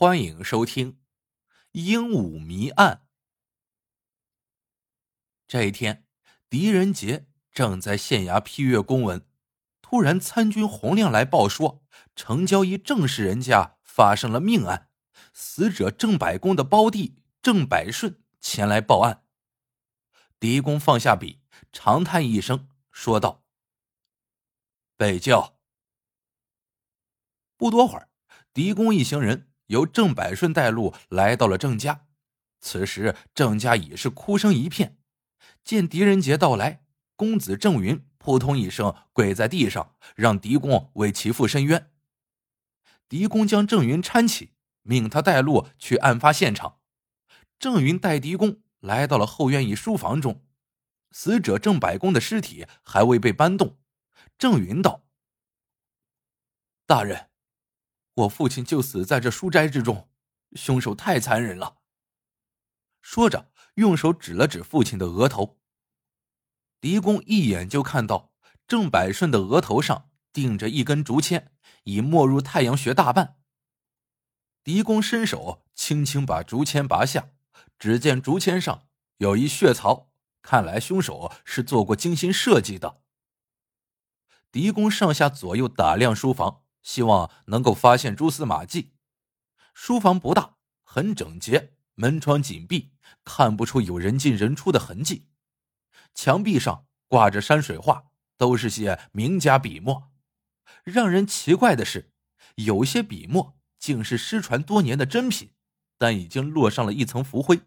欢迎收听《鹦鹉谜案》。这一天，狄仁杰正在县衙批阅公文，突然参军洪亮来报说，城郊一郑氏人家发生了命案，死者郑百公的胞弟郑百顺前来报案。狄公放下笔，长叹一声，说道：“被叫。”不多会儿，狄公一行人。由郑百顺带路来到了郑家，此时郑家已是哭声一片。见狄仁杰到来，公子郑云扑通一声跪在地上，让狄公为其父伸冤。狄公将郑云搀起，命他带路去案发现场。郑云带狄公来到了后院一书房中，死者郑百公的尸体还未被搬动。郑云道：“大人。”我父亲就死在这书斋之中，凶手太残忍了。说着，用手指了指父亲的额头。狄公一眼就看到郑百顺的额头上钉着一根竹签，已没入太阳穴大半。狄公伸手轻轻把竹签拔下，只见竹签上有一血槽，看来凶手是做过精心设计的。狄公上下左右打量书房。希望能够发现蛛丝马迹。书房不大，很整洁，门窗紧闭，看不出有人进人出的痕迹。墙壁上挂着山水画，都是些名家笔墨。让人奇怪的是，有些笔墨竟是失传多年的珍品，但已经落上了一层浮灰。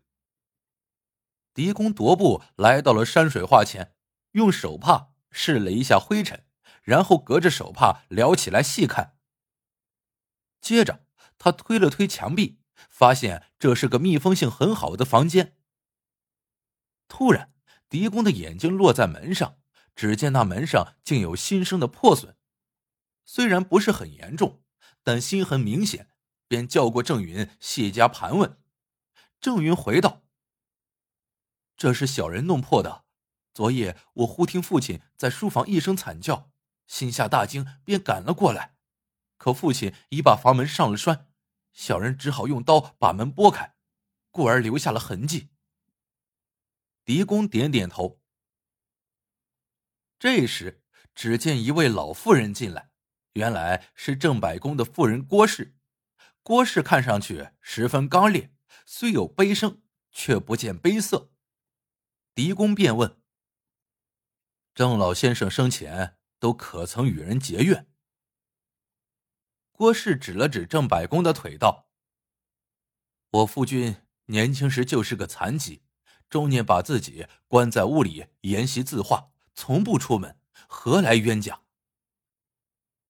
狄公踱步来到了山水画前，用手帕拭了一下灰尘。然后隔着手帕撩起来细看。接着，他推了推墙壁，发现这是个密封性很好的房间。突然，狄公的眼睛落在门上，只见那门上竟有新生的破损，虽然不是很严重，但心痕明显，便叫过郑云细加盘问。郑云回道：“这是小人弄破的。昨夜我忽听父亲在书房一声惨叫。”心下大惊，便赶了过来，可父亲已把房门上了栓，小人只好用刀把门拨开，故而留下了痕迹。狄公点点头。这时，只见一位老妇人进来，原来是郑百公的妇人郭氏。郭氏看上去十分刚烈，虽有悲声，却不见悲色。狄公便问：“郑老先生生前？”都可曾与人结怨？郭氏指了指郑百公的腿，道：“我夫君年轻时就是个残疾，终年把自己关在屋里研习字画，从不出门，何来冤家？”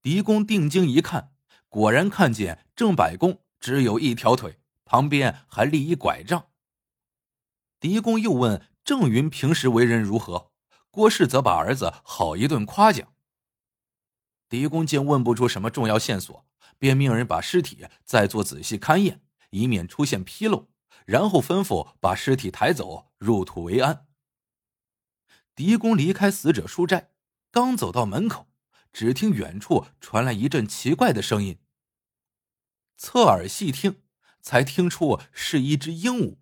狄公定睛一看，果然看见郑百公只有一条腿，旁边还立一拐杖。狄公又问郑云平时为人如何，郭氏则把儿子好一顿夸奖。狄公见问不出什么重要线索，便命人把尸体再做仔细勘验，以免出现纰漏。然后吩咐把尸体抬走，入土为安。狄公离开死者书斋，刚走到门口，只听远处传来一阵奇怪的声音。侧耳细听，才听出是一只鹦鹉，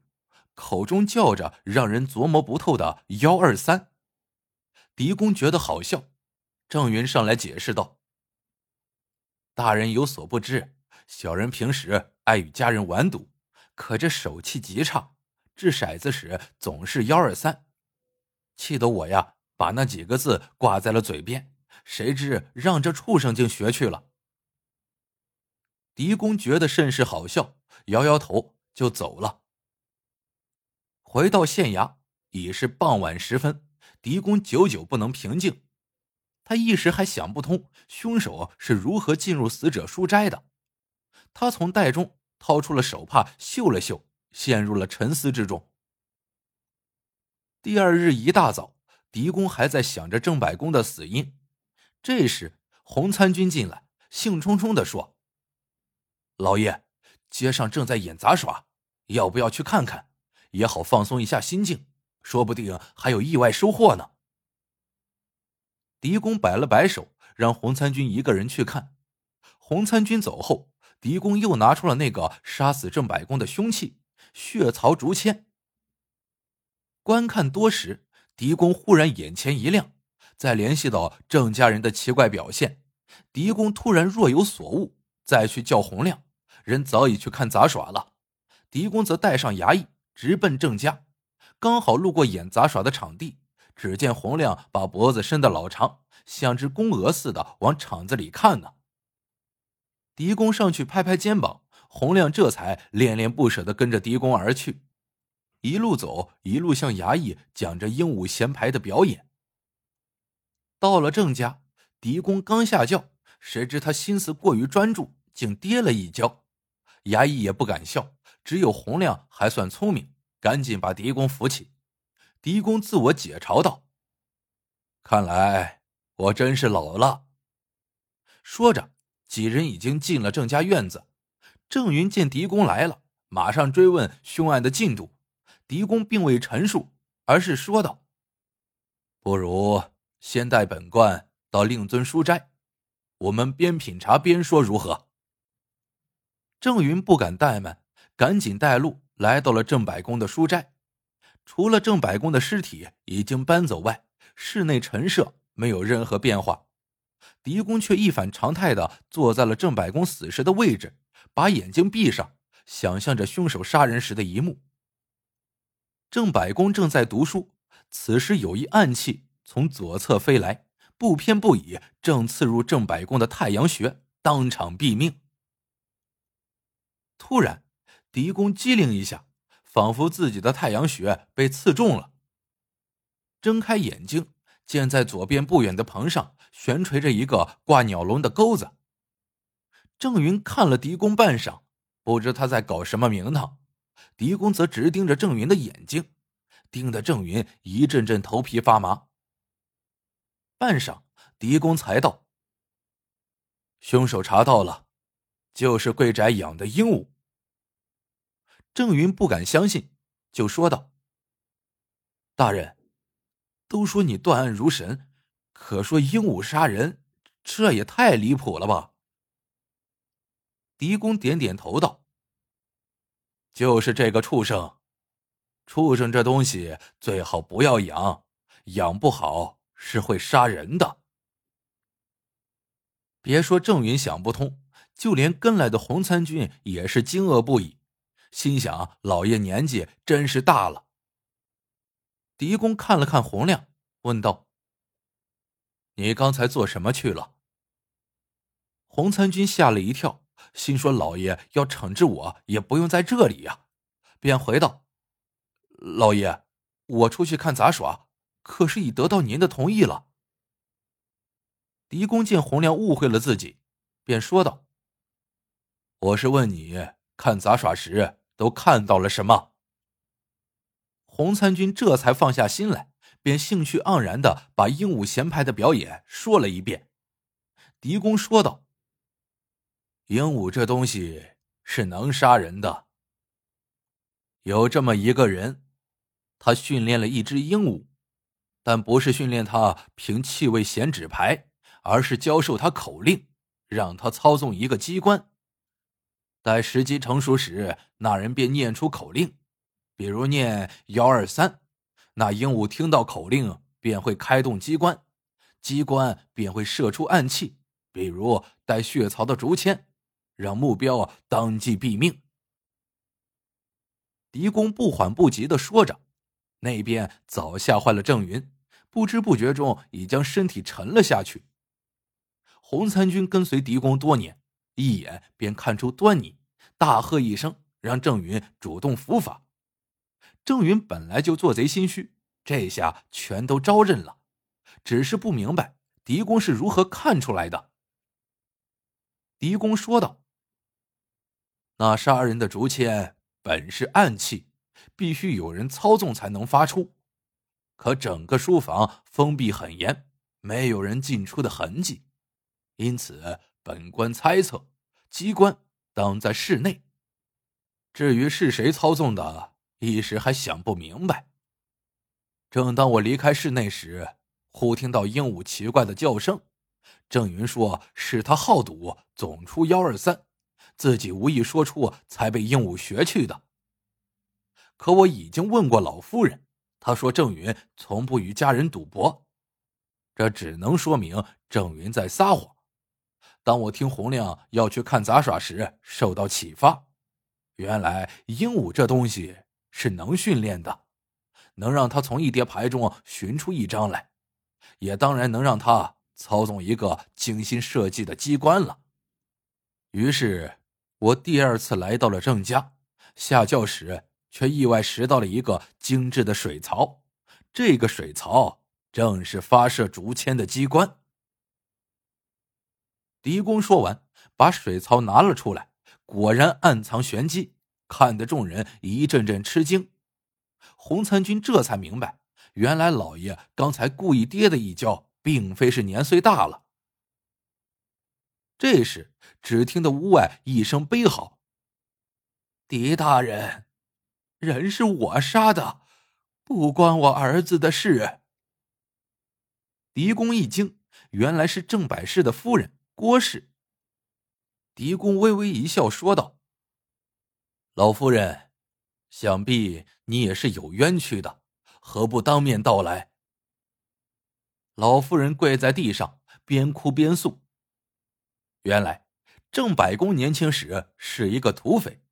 口中叫着让人琢磨不透的“幺二三”。狄公觉得好笑，郑云上来解释道。大人有所不知，小人平时爱与家人玩赌，可这手气极差，掷骰子时总是幺二三，气得我呀把那几个字挂在了嘴边，谁知让这畜生竟学去了。狄公觉得甚是好笑，摇摇头就走了。回到县衙已是傍晚时分，狄公久久不能平静。他一时还想不通凶手是如何进入死者书斋的。他从袋中掏出了手帕，嗅了嗅，陷入了沉思之中。第二日一大早，狄公还在想着郑百公的死因。这时，洪参军进来，兴冲冲的说：“老爷，街上正在演杂耍，要不要去看看，也好放松一下心境，说不定还有意外收获呢。”狄公摆了摆手，让洪参军一个人去看。洪参军走后，狄公又拿出了那个杀死郑百公的凶器——血槽竹签。观看多时，狄公忽然眼前一亮，再联系到郑家人的奇怪表现，狄公突然若有所悟，再去叫洪亮，人早已去看杂耍了。狄公则带上衙役直奔郑家，刚好路过演杂耍的场地，只见洪亮把脖子伸得老长，像只公鹅似的往场子里看呢。狄公上去拍拍肩膀，洪亮这才恋恋不舍的跟着狄公而去，一路走一路向衙役讲着鹦鹉衔牌的表演。到了郑家，狄公刚下轿，谁知他心思过于专注，竟跌了一跤，衙役也不敢笑，只有洪亮还算聪明，赶紧把狄公扶起。狄公自我解嘲道：“看来我真是老了。”说着。几人已经进了郑家院子，郑云见狄公来了，马上追问凶案的进度。狄公并未陈述，而是说道：“不如先带本官到令尊书斋，我们边品茶边说，如何？”郑云不敢怠慢，赶紧带路来到了郑百公的书斋。除了郑百公的尸体已经搬走外，室内陈设没有任何变化。狄公却一反常态的坐在了郑百公死时的位置，把眼睛闭上，想象着凶手杀人时的一幕。郑百公正在读书，此时有一暗器从左侧飞来，不偏不倚，正刺入郑百公的太阳穴，当场毙命。突然，狄公机灵一下，仿佛自己的太阳穴被刺中了，睁开眼睛。见在左边不远的棚上悬垂着一个挂鸟笼的钩子。郑云看了狄公半晌，不知他在搞什么名堂。狄公则直盯着郑云的眼睛，盯得郑云一阵阵头皮发麻。半晌，狄公才道：“凶手查到了，就是贵宅养的鹦鹉。”郑云不敢相信，就说道：“大人。”都说你断案如神，可说鹦鹉杀人，这也太离谱了吧？狄公点点头道：“就是这个畜生，畜生这东西最好不要养，养不好是会杀人的。”别说郑云想不通，就连跟来的洪参军也是惊愕不已，心想：老爷年纪真是大了。狄公看了看洪亮，问道：“你刚才做什么去了？”洪参军吓了一跳，心说：“老爷要惩治我，也不用在这里呀。”便回道：“老爷，我出去看杂耍，可是已得到您的同意了。”狄公见洪亮误会了自己，便说道：“我是问你看杂耍时都看到了什么？”洪参军这才放下心来，便兴趣盎然的把鹦鹉衔牌的表演说了一遍。狄公说道：“鹦鹉这东西是能杀人的。有这么一个人，他训练了一只鹦鹉，但不是训练他凭气味衔纸牌，而是教授他口令，让他操纵一个机关。待时机成熟时，那人便念出口令。”比如念幺二三，那鹦鹉听到口令便会开动机关，机关便会射出暗器，比如带血槽的竹签，让目标当即毙命。狄公不缓不急的说着，那边早吓坏了郑云，不知不觉中已将身体沉了下去。洪参军跟随狄公多年，一眼便看出端倪，大喝一声，让郑云主动伏法。郑云本来就做贼心虚，这下全都招认了，只是不明白狄公是如何看出来的。狄公说道：“那杀人的竹签本是暗器，必须有人操纵才能发出。可整个书房封闭很严，没有人进出的痕迹，因此本官猜测，机关当在室内。至于是谁操纵的？”一时还想不明白。正当我离开室内时，忽听到鹦鹉奇怪的叫声。郑云说是他好赌，总出幺二三，自己无意说出，才被鹦鹉学去的。可我已经问过老夫人，她说郑云从不与家人赌博，这只能说明郑云在撒谎。当我听洪亮要去看杂耍时，受到启发，原来鹦鹉这东西是能训练的，能让他从一叠牌中寻出一张来，也当然能让他操纵一个精心设计的机关了。于是。我第二次来到了郑家，下轿时却意外拾到了一个精致的水槽。这个水槽正是发射竹签的机关。狄公说完，把水槽拿了出来，果然暗藏玄机，看得众人一阵阵吃惊。洪参军这才明白，原来老爷刚才故意跌的一跤，并非是年岁大了。这时，只听得屋外一声悲嚎：“狄大人，人是我杀的，不关我儿子的事。”狄公一惊，原来是郑百世的夫人郭氏。狄公微微一笑，说道：“老夫人，想必你也是有冤屈的，何不当面道来？”老夫人跪在地上，边哭边诉。原来，郑百公年轻时是一个土匪。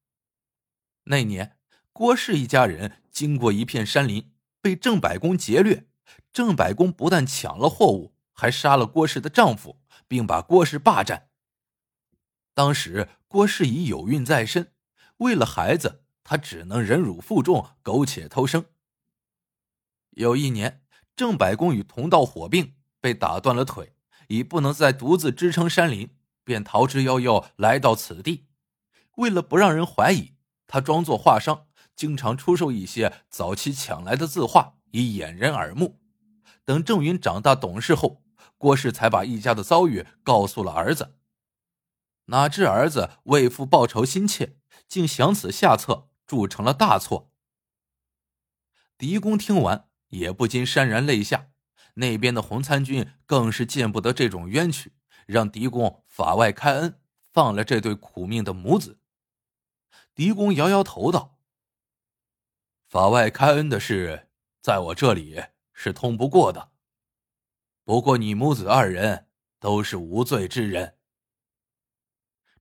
那年，郭氏一家人经过一片山林，被郑百公劫掠。郑百公不但抢了货物，还杀了郭氏的丈夫，并把郭氏霸占。当时，郭氏已有孕在身，为了孩子，他只能忍辱负重，苟且偷生。有一年，郑百公与同道火并，被打断了腿，已不能再独自支撑山林。便逃之夭夭来到此地，为了不让人怀疑，他装作画商，经常出售一些早期抢来的字画，以掩人耳目。等郑云长大懂事后，郭氏才把一家的遭遇告诉了儿子。哪知儿子为父报仇心切，竟想此下策，铸成了大错。狄公听完也不禁潸然泪下，那边的洪参军更是见不得这种冤屈。让狄公法外开恩，放了这对苦命的母子。狄公摇摇头道：“法外开恩的事，在我这里是通不过的。不过你母子二人都是无罪之人。”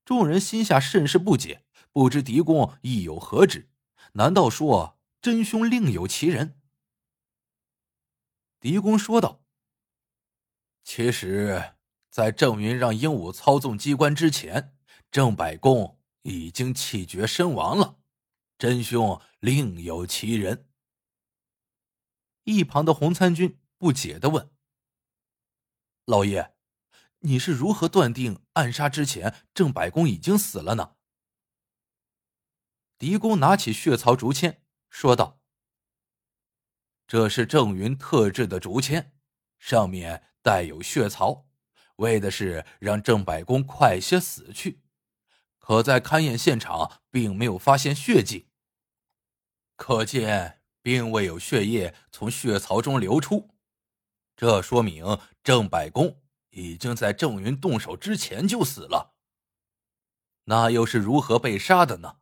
众人心下甚是不解，不知狄公意有何指？难道说真凶另有其人？狄公说道：“其实。”在郑云让鹦鹉操纵机关之前，郑百公已经气绝身亡了。真凶另有其人。一旁的洪参军不解的问：“老爷，你是如何断定暗杀之前郑百公已经死了呢？”狄公拿起血槽竹签，说道：“这是郑云特制的竹签，上面带有血槽。”为的是让郑百公快些死去，可在勘验现场并没有发现血迹，可见并未有血液从血槽中流出，这说明郑百公已经在郑云动手之前就死了。那又是如何被杀的呢？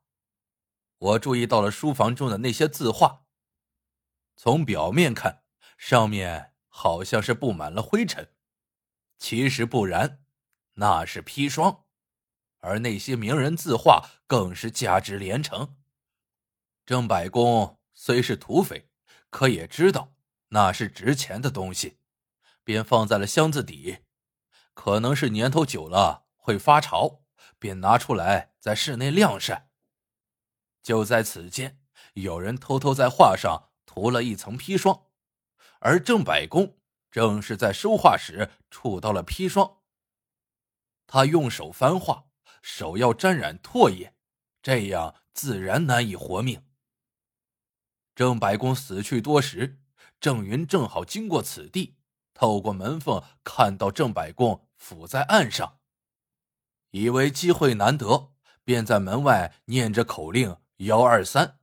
我注意到了书房中的那些字画，从表面看，上面好像是布满了灰尘。其实不然，那是砒霜，而那些名人字画更是价值连城。郑百公虽是土匪，可也知道那是值钱的东西，便放在了箱子底。可能是年头久了会发潮，便拿出来在室内晾晒。就在此间，有人偷偷在画上涂了一层砒霜，而郑百公。正是在收画时触到了砒霜，他用手翻画，手要沾染唾液，这样自然难以活命。郑百公死去多时，郑云正好经过此地，透过门缝看到郑百公伏在岸上，以为机会难得，便在门外念着口令幺二三。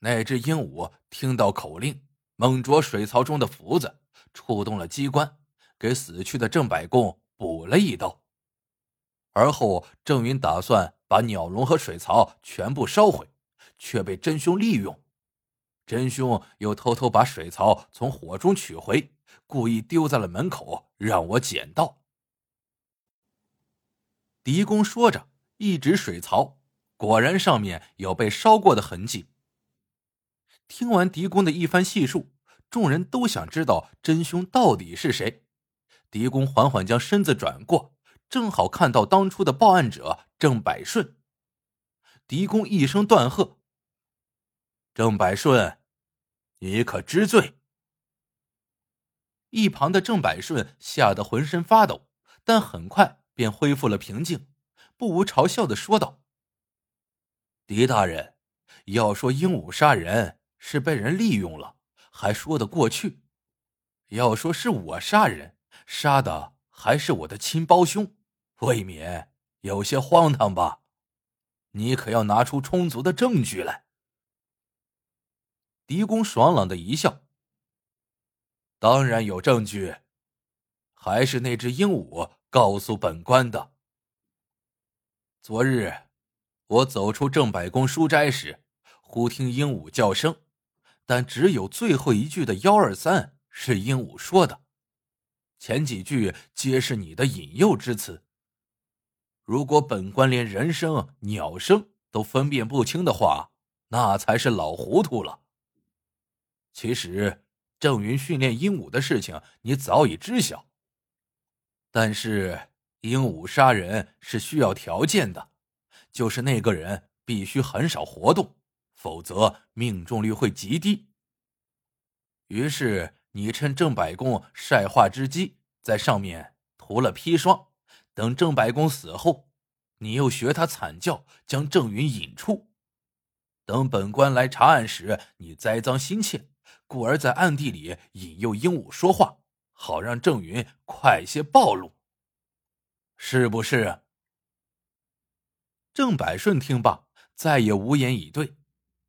那只鹦鹉听到口令，猛啄水槽中的福子。触动了机关，给死去的郑百公补了一刀。而后，郑云打算把鸟笼和水槽全部烧毁，却被真凶利用。真凶又偷偷把水槽从火中取回，故意丢在了门口，让我捡到。狄公说着，一指水槽，果然上面有被烧过的痕迹。听完狄公的一番细述，众人都想知道真凶到底是谁。狄公缓缓将身子转过，正好看到当初的报案者郑百顺。狄公一声断喝：“郑百顺，你可知罪？”一旁的郑百顺吓得浑身发抖，但很快便恢复了平静，不无嘲笑的说道：“狄大人，要说鹦鹉杀人……”是被人利用了，还说得过去；要说是我杀人，杀的还是我的亲胞兄，未免有些荒唐吧？你可要拿出充足的证据来。狄公爽朗的一笑：“当然有证据，还是那只鹦鹉告诉本官的。昨日我走出正百公书斋时，忽听鹦鹉叫声。”但只有最后一句的“幺二三”是鹦鹉说的，前几句皆是你的引诱之词。如果本官连人声、鸟声都分辨不清的话，那才是老糊涂了。其实郑云训练鹦鹉的事情你早已知晓，但是鹦鹉杀人是需要条件的，就是那个人必须很少活动。否则命中率会极低。于是你趁郑百公晒化之机，在上面涂了砒霜。等郑百公死后，你又学他惨叫，将郑云引出。等本官来查案时，你栽赃心切，故而在暗地里引诱鹦鹉说话，好让郑云快些暴露。是不是？郑百顺听罢，再也无言以对。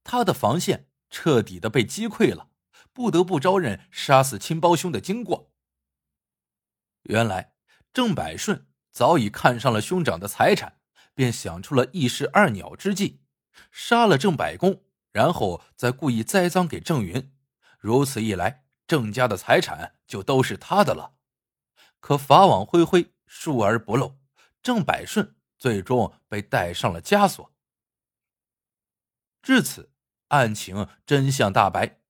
他的防线彻底的被击溃了，不得不招认杀死亲胞兄的经过。原来郑百顺早已看上了兄长的财产，便想出了一石二鸟之计，杀了郑百公，然后再故意栽赃给郑云。如此一来，郑家的财产就都是他的了。可法网恢恢，疏而不漏，郑百顺最终被戴上了枷锁。至此。案情真相大白，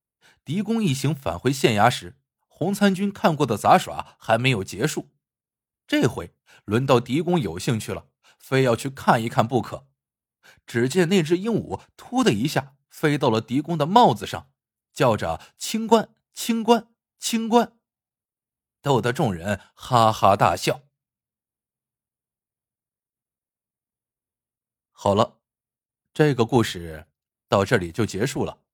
狄公一行返回县衙时，洪参军看过的杂耍还没有结束。这回轮到狄公有兴趣了，非要去看一看不可。只见那只鹦鹉突的一下飞到了狄公的帽子上，叫着“清官，清官，清官”，逗得众人哈哈大笑。好了，这个故事。到这里就结束了，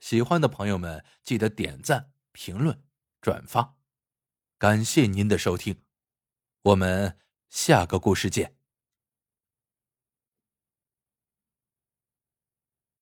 喜欢的朋友们记得点赞、评论、转发，感谢您的收听，我们下个故事见。